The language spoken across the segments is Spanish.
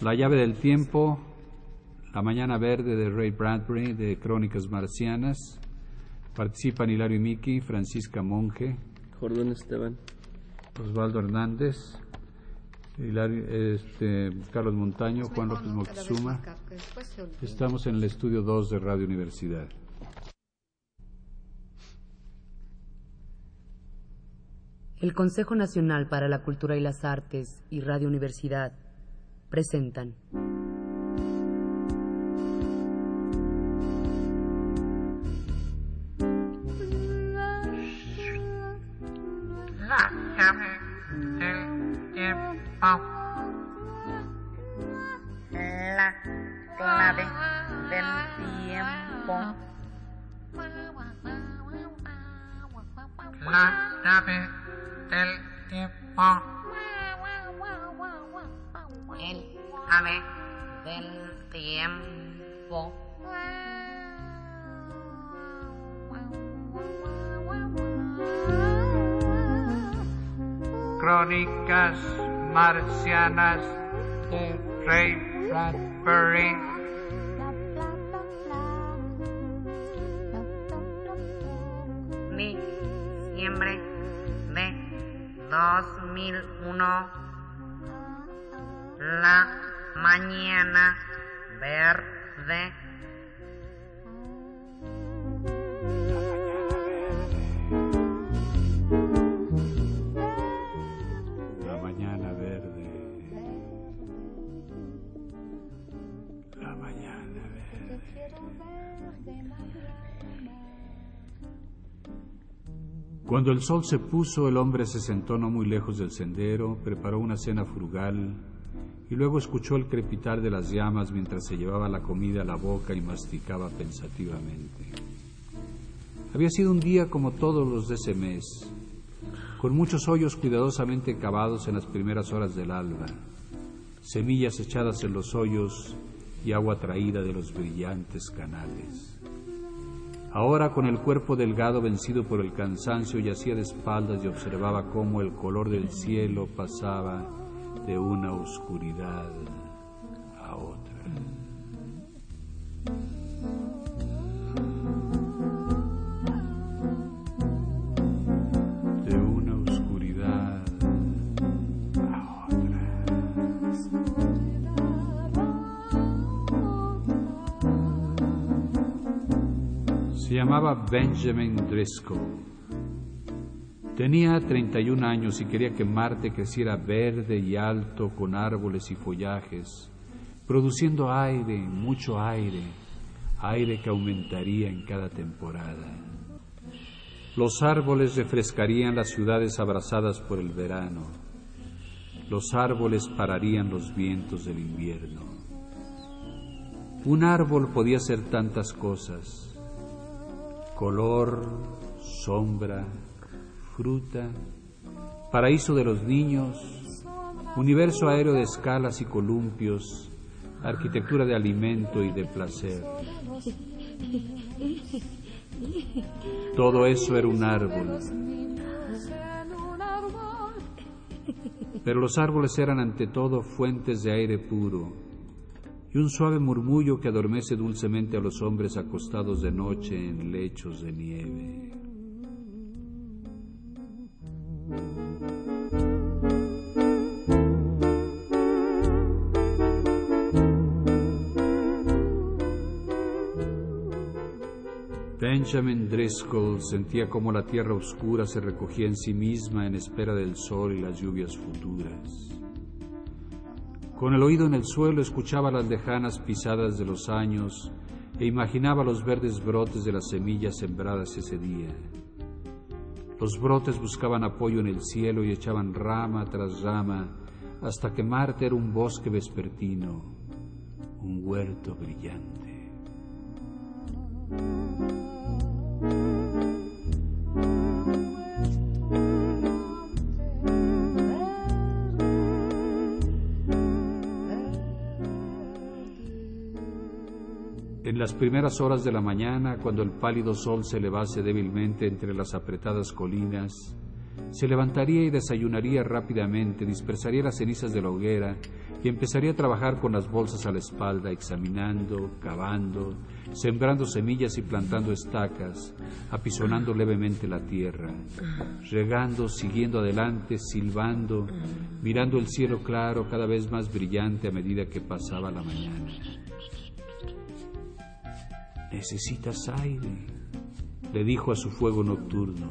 La llave del tiempo, La mañana verde de Ray Bradbury de Crónicas Marcianas. Participan Hilario Miki, Francisca Monge, Jordón Esteban. Osvaldo Hernández, Hilario, este, Carlos Montaño, Juan López Moctezuma. Estamos en el estudio 2 de Radio Universidad. El Consejo Nacional para la Cultura y las Artes y Radio Universidad presentan. La del tiempo. De Ray Bradbury. Diciembre de 2001. La mañana verde. La mañana Cuando el sol se puso, el hombre se sentó no muy lejos del sendero, preparó una cena frugal y luego escuchó el crepitar de las llamas mientras se llevaba la comida a la boca y masticaba pensativamente. Había sido un día como todos los de ese mes, con muchos hoyos cuidadosamente cavados en las primeras horas del alba, semillas echadas en los hoyos y agua traída de los brillantes canales. Ahora, con el cuerpo delgado vencido por el cansancio, yacía de espaldas y observaba cómo el color del cielo pasaba de una oscuridad a otra. Llamaba Benjamin Driscoll. Tenía 31 años y quería que Marte creciera verde y alto con árboles y follajes, produciendo aire, mucho aire, aire que aumentaría en cada temporada. Los árboles refrescarían las ciudades abrazadas por el verano. Los árboles pararían los vientos del invierno. Un árbol podía ser tantas cosas color, sombra, fruta, paraíso de los niños, universo aéreo de escalas y columpios, arquitectura de alimento y de placer. Todo eso era un árbol. Pero los árboles eran ante todo fuentes de aire puro y un suave murmullo que adormece dulcemente a los hombres acostados de noche en lechos de nieve. Benjamin Driscoll sentía como la tierra oscura se recogía en sí misma en espera del sol y las lluvias futuras. Con el oído en el suelo escuchaba las lejanas pisadas de los años e imaginaba los verdes brotes de las semillas sembradas ese día. Los brotes buscaban apoyo en el cielo y echaban rama tras rama hasta que Marte era un bosque vespertino, un huerto brillante. Las primeras horas de la mañana, cuando el pálido sol se elevase débilmente entre las apretadas colinas, Se levantaría y desayunaría rápidamente, dispersaría las cenizas de la hoguera y empezaría a trabajar con las bolsas a la espalda, examinando, cavando, sembrando semillas y plantando estacas, apisonando levemente la tierra, regando, siguiendo adelante, silbando, mirando el cielo claro cada vez más brillante a medida que pasaba la mañana. Necesitas aire, le dijo a su fuego nocturno.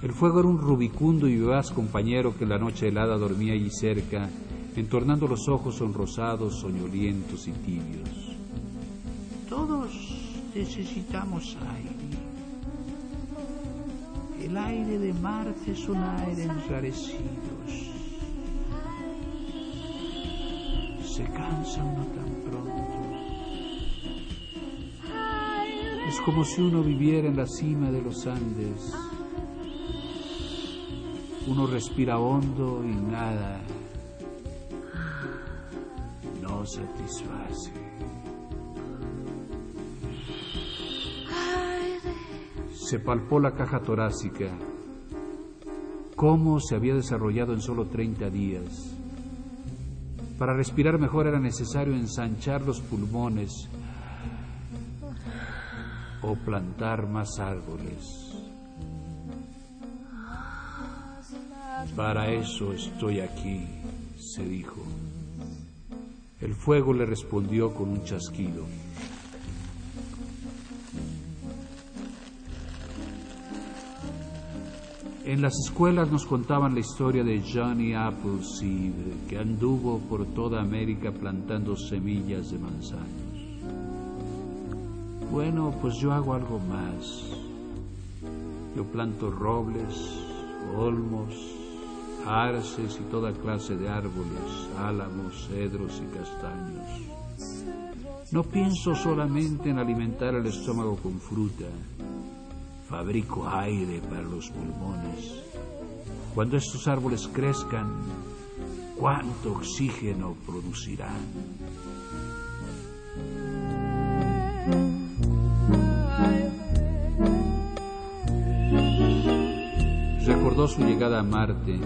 El fuego era un rubicundo y vivaz compañero que en la noche helada dormía allí cerca entornando los ojos sonrosados, soñolientos y tibios. Todos necesitamos aire. El aire de Marte es un aire enrarecido. Se cansa uno tan Es como si uno viviera en la cima de los Andes. Uno respira hondo y nada satisface. Se palpó la caja torácica. Cómo se había desarrollado en solo 30 días. Para respirar mejor era necesario ensanchar los pulmones o plantar más árboles. Para eso estoy aquí, se dijo. El fuego le respondió con un chasquido. En las escuelas nos contaban la historia de Johnny Appleseed, que anduvo por toda América plantando semillas de manzanos. Bueno, pues yo hago algo más. Yo planto robles, olmos, arces y toda clase de árboles, álamos, cedros y castaños. No pienso solamente en alimentar el estómago con fruta, fabrico aire para los pulmones. Cuando estos árboles crezcan, ¿cuánto oxígeno producirán? Recordó su llegada a Marte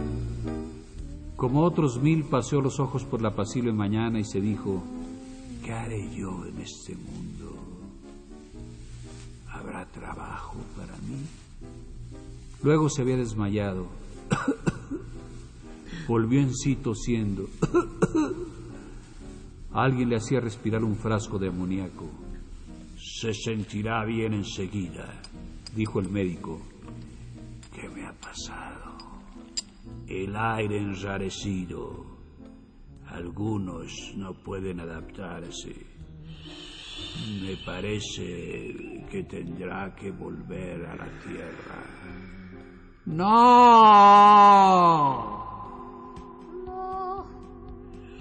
como otros mil paseó los ojos por la apacible mañana y se dijo, ¿qué haré yo en este mundo? ¿Habrá trabajo para mí? Luego se había desmayado. Volvió en sí tosiendo. Alguien le hacía respirar un frasco de amoníaco. Se sentirá bien enseguida, dijo el médico. ¿Qué me ha pasado? El aire enrarecido. Algunos no pueden adaptarse. Me parece que tendrá que volver a la tierra. ¡No!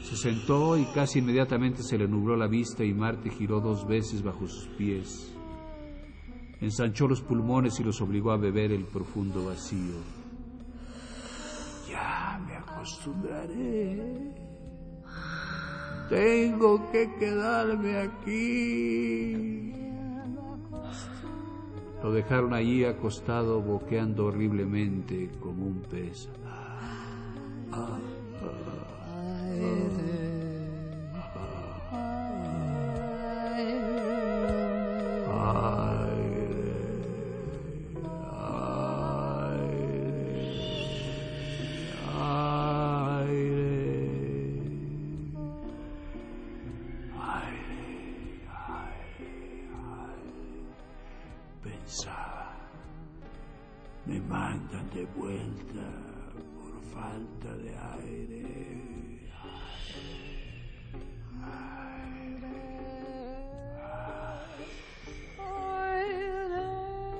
Se sentó y casi inmediatamente se le nubló la vista y Marte giró dos veces bajo sus pies. Ensanchó los pulmones y los obligó a beber el profundo vacío acostumbraré. Tengo que quedarme aquí. Lo dejaron allí acostado, boqueando horriblemente como un pez.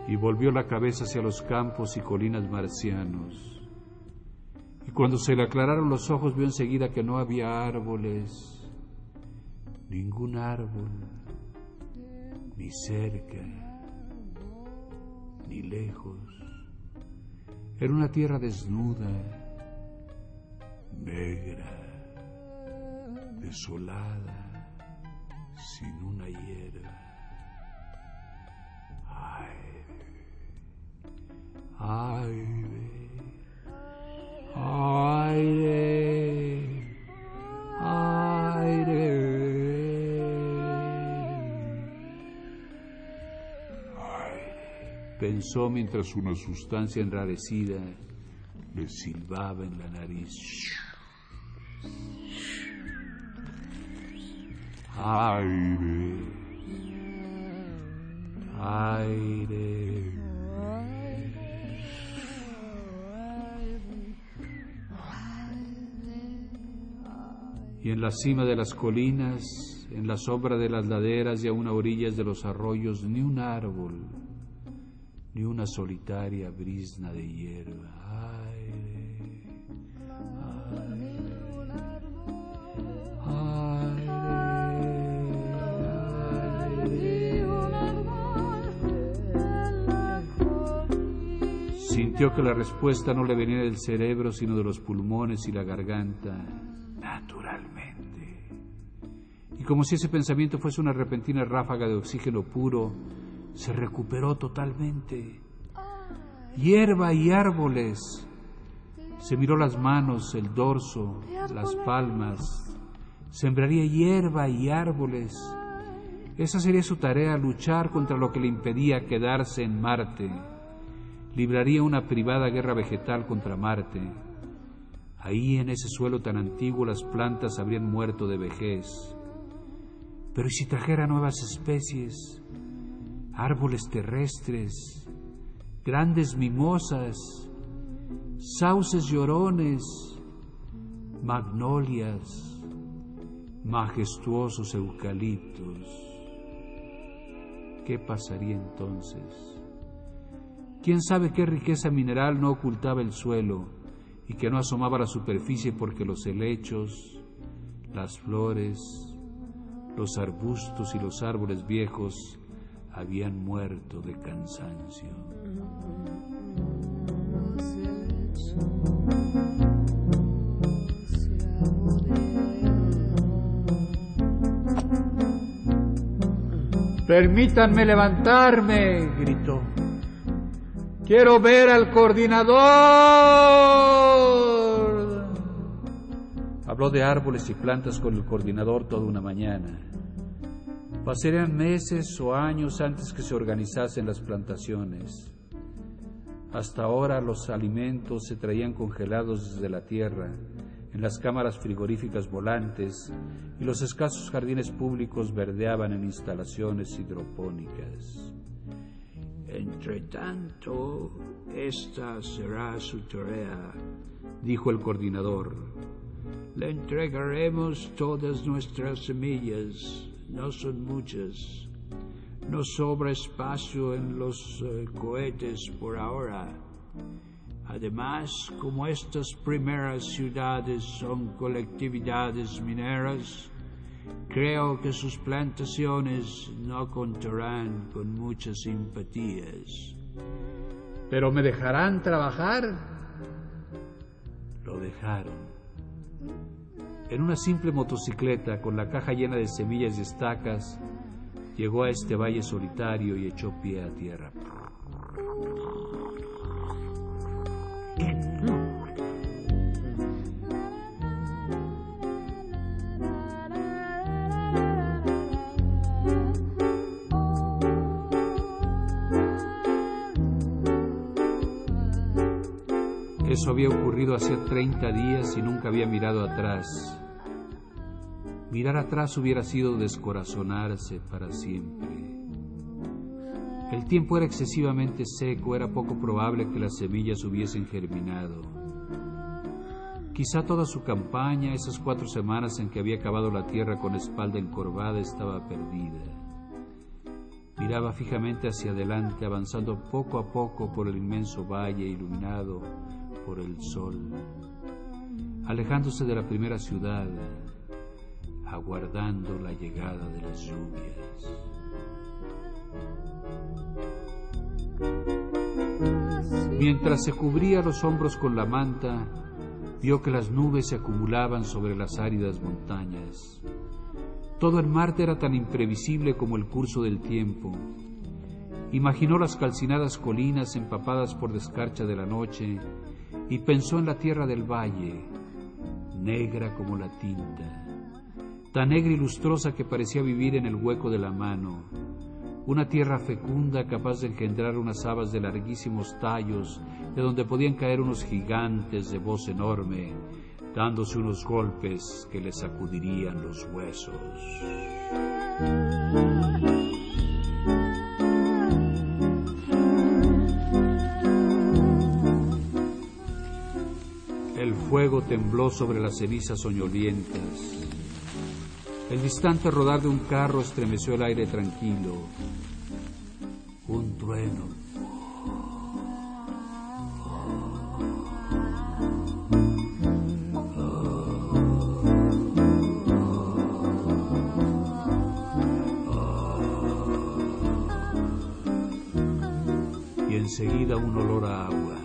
Y volvió la cabeza hacia los campos y colinas marcianos. Y cuando se le aclararon los ojos vio enseguida que no había árboles, ningún árbol, ni cerca, ni lejos. Era una tierra desnuda, negra, desolada, sin una hierba. Pensó mientras una sustancia enrarecida le silbaba en la nariz. Aire. Aire. Y en la cima de las colinas, en la sombra de las laderas y a orillas de los arroyos, ni un árbol, ni una solitaria brisna de hierba. Aire, Sintió que la respuesta no le venía del cerebro, sino de los pulmones y la garganta, naturalmente. Y como si ese pensamiento fuese una repentina ráfaga de oxígeno puro, se recuperó totalmente. Hierba y árboles. Se miró las manos, el dorso, las palmas. Sembraría hierba y árboles. Esa sería su tarea, luchar contra lo que le impedía quedarse en Marte. Libraría una privada guerra vegetal contra Marte. Ahí en ese suelo tan antiguo las plantas habrían muerto de vejez. Pero ¿y si trajera nuevas especies? Árboles terrestres, grandes mimosas, sauces llorones, magnolias, majestuosos eucaliptos. ¿Qué pasaría entonces? ¿Quién sabe qué riqueza mineral no ocultaba el suelo y que no asomaba la superficie porque los helechos, las flores, los arbustos y los árboles viejos habían muerto de cansancio. Permítanme levantarme, gritó. Quiero ver al coordinador. Habló de árboles y plantas con el coordinador toda una mañana. Pasarían meses o años antes que se organizasen las plantaciones. Hasta ahora los alimentos se traían congelados desde la tierra, en las cámaras frigoríficas volantes, y los escasos jardines públicos verdeaban en instalaciones hidropónicas. Entre tanto, esta será su tarea, dijo el coordinador. Le entregaremos todas nuestras semillas no son muchas. No sobra espacio en los eh, cohetes por ahora. Además, como estas primeras ciudades son colectividades mineras, creo que sus plantaciones no contarán con muchas simpatías. ¿Pero me dejarán trabajar? Lo dejaron en una simple motocicleta con la caja llena de semillas y estacas, llegó a este valle solitario y echó pie a tierra. Eso había ocurrido hace 30 días y nunca había mirado atrás. Mirar atrás hubiera sido descorazonarse para siempre. El tiempo era excesivamente seco, era poco probable que las semillas hubiesen germinado. Quizá toda su campaña, esas cuatro semanas en que había cavado la tierra con espalda encorvada, estaba perdida. Miraba fijamente hacia adelante, avanzando poco a poco por el inmenso valle iluminado por el sol, alejándose de la primera ciudad, aguardando la llegada de las lluvias. Mientras se cubría los hombros con la manta, vio que las nubes se acumulaban sobre las áridas montañas. Todo en Marte era tan imprevisible como el curso del tiempo. Imaginó las calcinadas colinas empapadas por descarcha de la noche y pensó en la tierra del valle, negra como la tinta, tan negra y lustrosa que parecía vivir en el hueco de la mano, una tierra fecunda capaz de engendrar unas habas de larguísimos tallos, de donde podían caer unos gigantes de voz enorme, dándose unos golpes que le sacudirían los huesos. Fuego tembló sobre las cenizas soñolientas. El distante rodar de un carro estremeció el aire tranquilo. Un trueno. Y enseguida un olor a agua.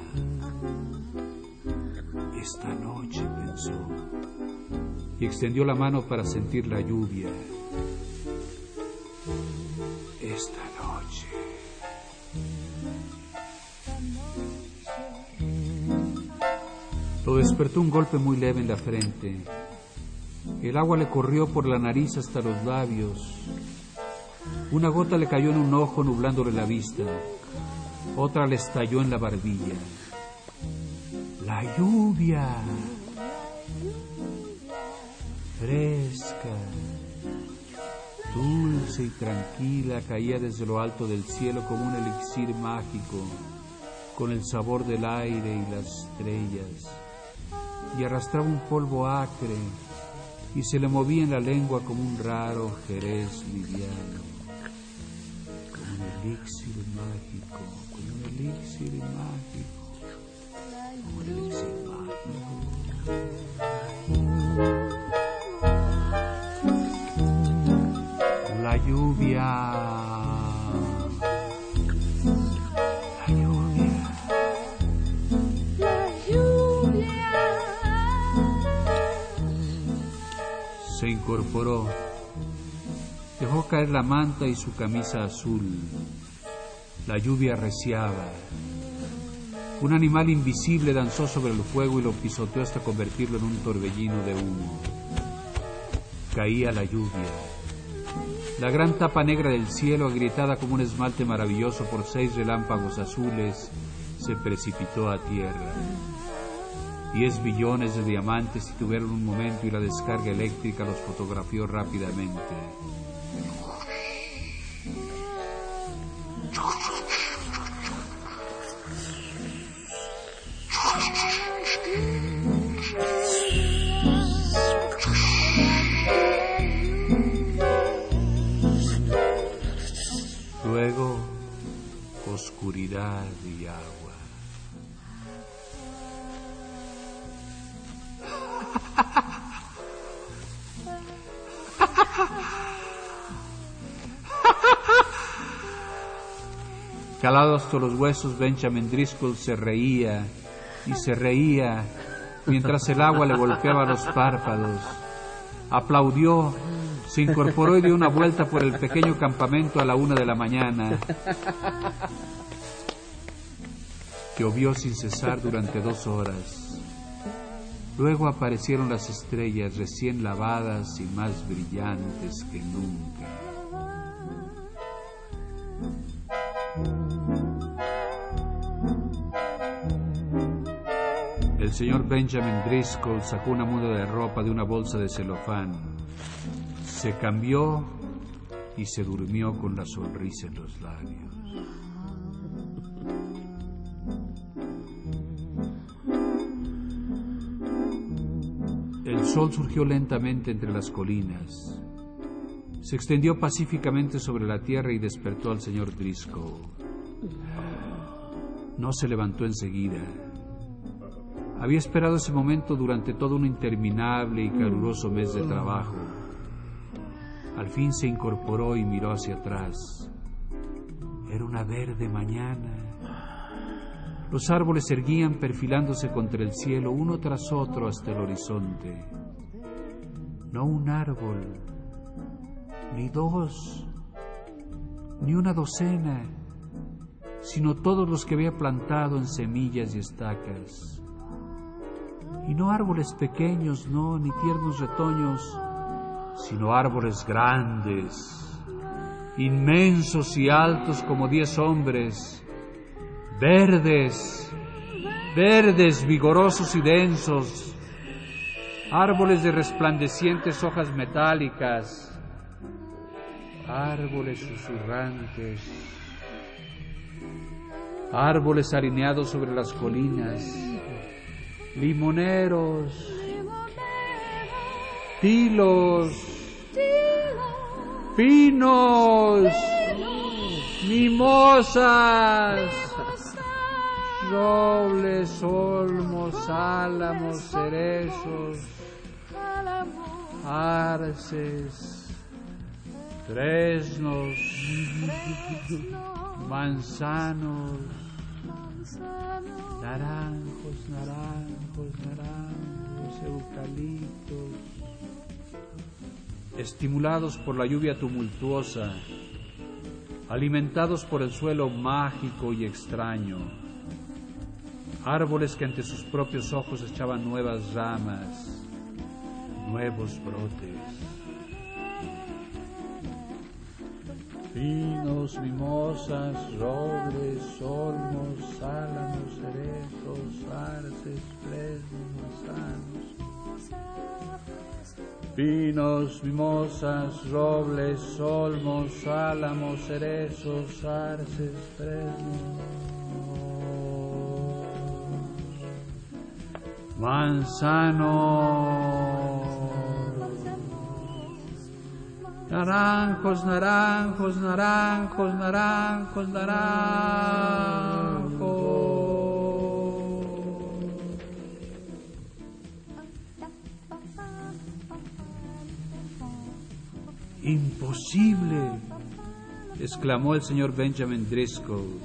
Y extendió la mano para sentir la lluvia. Esta noche. Lo despertó un golpe muy leve en la frente. El agua le corrió por la nariz hasta los labios. Una gota le cayó en un ojo nublándole la vista. Otra le estalló en la barbilla. La lluvia dulce y tranquila, caía desde lo alto del cielo como un elixir mágico, con el sabor del aire y las estrellas, y arrastraba un polvo acre y se le movía en la lengua como un raro jerez liviano, como un elixir mágico, como un elixir mágico, como un elixir la manta y su camisa azul. La lluvia reciaba. Un animal invisible danzó sobre el fuego y lo pisoteó hasta convertirlo en un torbellino de humo. Caía la lluvia. La gran tapa negra del cielo, agrietada como un esmalte maravilloso por seis relámpagos azules, se precipitó a tierra. Diez billones de diamantes tuvieron un momento y la descarga eléctrica los fotografió rápidamente. Thank you. Calado hasta los huesos, Benjamin Driscoll se reía y se reía mientras el agua le golpeaba los párpados. Aplaudió, se incorporó y dio una vuelta por el pequeño campamento a la una de la mañana. Llovió sin cesar durante dos horas. Luego aparecieron las estrellas recién lavadas y más brillantes que nunca. El señor Benjamin Driscoll sacó una muda de ropa de una bolsa de celofán. Se cambió y se durmió con la sonrisa en los labios. El sol surgió lentamente entre las colinas. Se extendió pacíficamente sobre la tierra y despertó al señor Driscoll. No se levantó enseguida. Había esperado ese momento durante todo un interminable y caluroso mes de trabajo. Al fin se incorporó y miró hacia atrás. Era una verde mañana. Los árboles erguían perfilándose contra el cielo uno tras otro hasta el horizonte. No un árbol, ni dos, ni una docena, sino todos los que había plantado en semillas y estacas. Y no árboles pequeños, no, ni tiernos retoños, sino árboles grandes inmensos y altos como diez hombres, verdes, verdes, vigorosos y densos, árboles de resplandecientes hojas metálicas, árboles susurrantes, árboles alineados sobre las colinas, limoneros, tilos, pinos, mimosas, robles, olmos, álamos, cerezos, arces, fresnos, manzanos, naranjos, naranjos, naranjos, eucaliptos, estimulados por la lluvia tumultuosa, alimentados por el suelo mágico y extraño, árboles que ante sus propios ojos echaban nuevas ramas, nuevos brotes. Pinos, mimosas, robles, olmos, álamos, cerezos, arces, fresnos, manzanos. Pinos, mimosas, robles, olmos, álamos, cerezos, arces, fresnos. Manzanos. Naranjos, naranjos, naranjos, naranjos, naranjos. Imposible, exclamó el señor Benjamin Driscoll.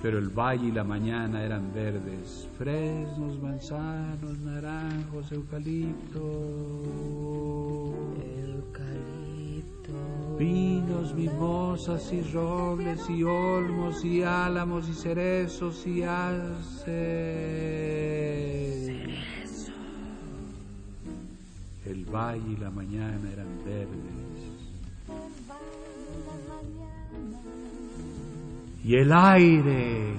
Pero el valle y la mañana eran verdes, fresnos, manzanos, naranjos, eucalipto. Pinos, mimosas y robles y olmos y álamos y cerezos y arces. El valle y la mañana eran verdes. Y el aire.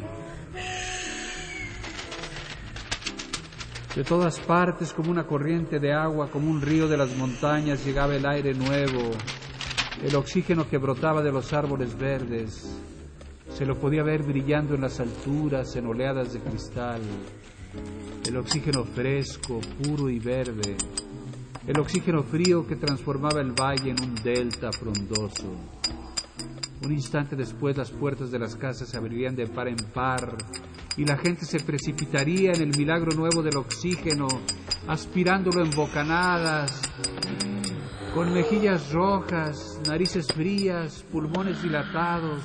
De todas partes, como una corriente de agua, como un río de las montañas, llegaba el aire nuevo, el oxígeno que brotaba de los árboles verdes. Se lo podía ver brillando en las alturas, en oleadas de cristal. El oxígeno fresco, puro y verde. El oxígeno frío que transformaba el valle en un delta frondoso. Un instante después las puertas de las casas se abrirían de par en par y la gente se precipitaría en el milagro nuevo del oxígeno, aspirándolo en bocanadas, con mejillas rojas, narices frías, pulmones dilatados,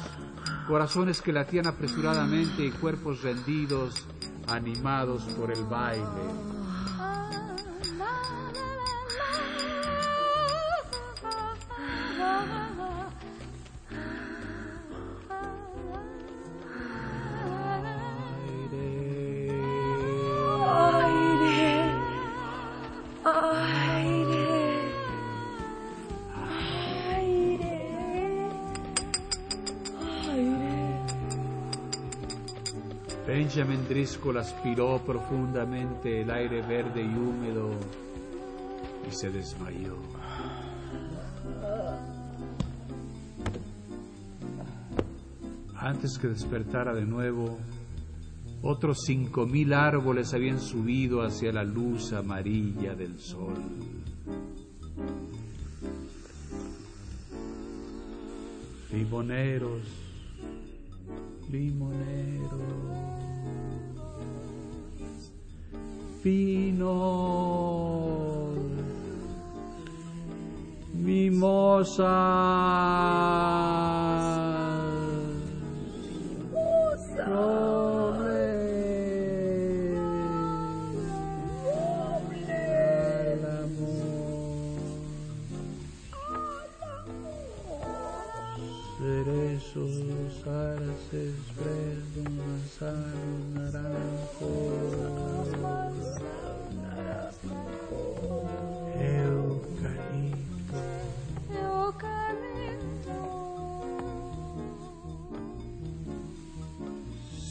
corazones que latían apresuradamente y cuerpos rendidos, animados por el baile. Driscoll aspiró profundamente el aire verde y húmedo y se desmayó. Antes que despertara de nuevo, otros cinco mil árboles habían subido hacia la luz amarilla del sol. Limoneros, limoneros, pinos, mimosas,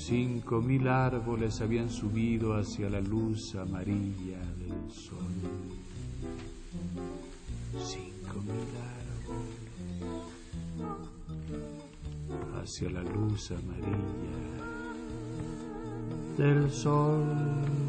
Cinco mil árboles habían subido hacia la luz amarilla del sol. Cinco mil árboles hacia la luz amarilla del sol.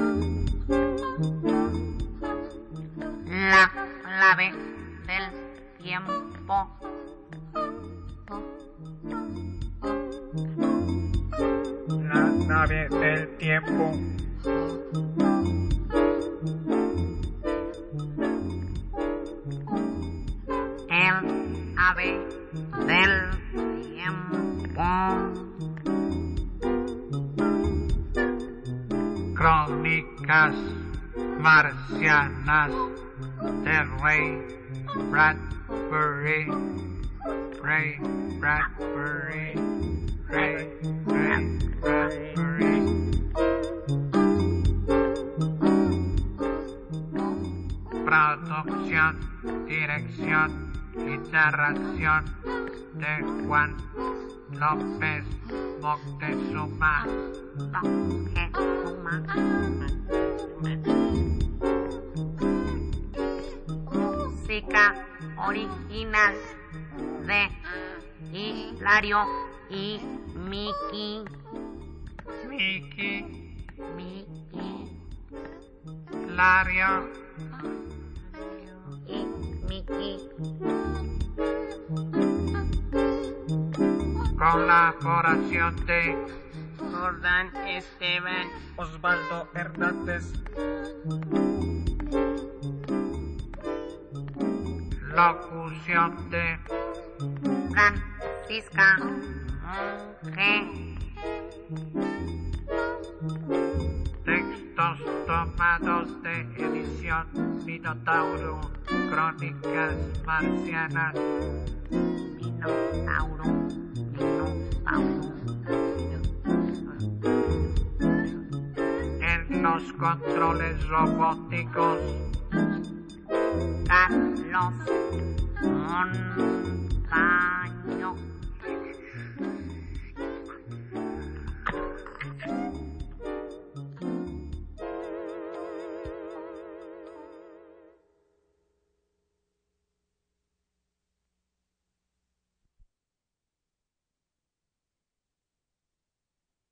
Bradbury. Rey Bradbury. Rey Bradbury. Producción, dirección de Juan López Moctezuma. Moctezuma. Música original de Hilario y Miki. Mickey, Miki Lario, y Miki. colaboración de Jordan Esteban. Osvaldo Hernández. Locución de Francisca textos tomados de edición Minotauro, Crónicas Marcianas, Minotauro. Minotauro. en los controles robóticos, Carlos Montaño.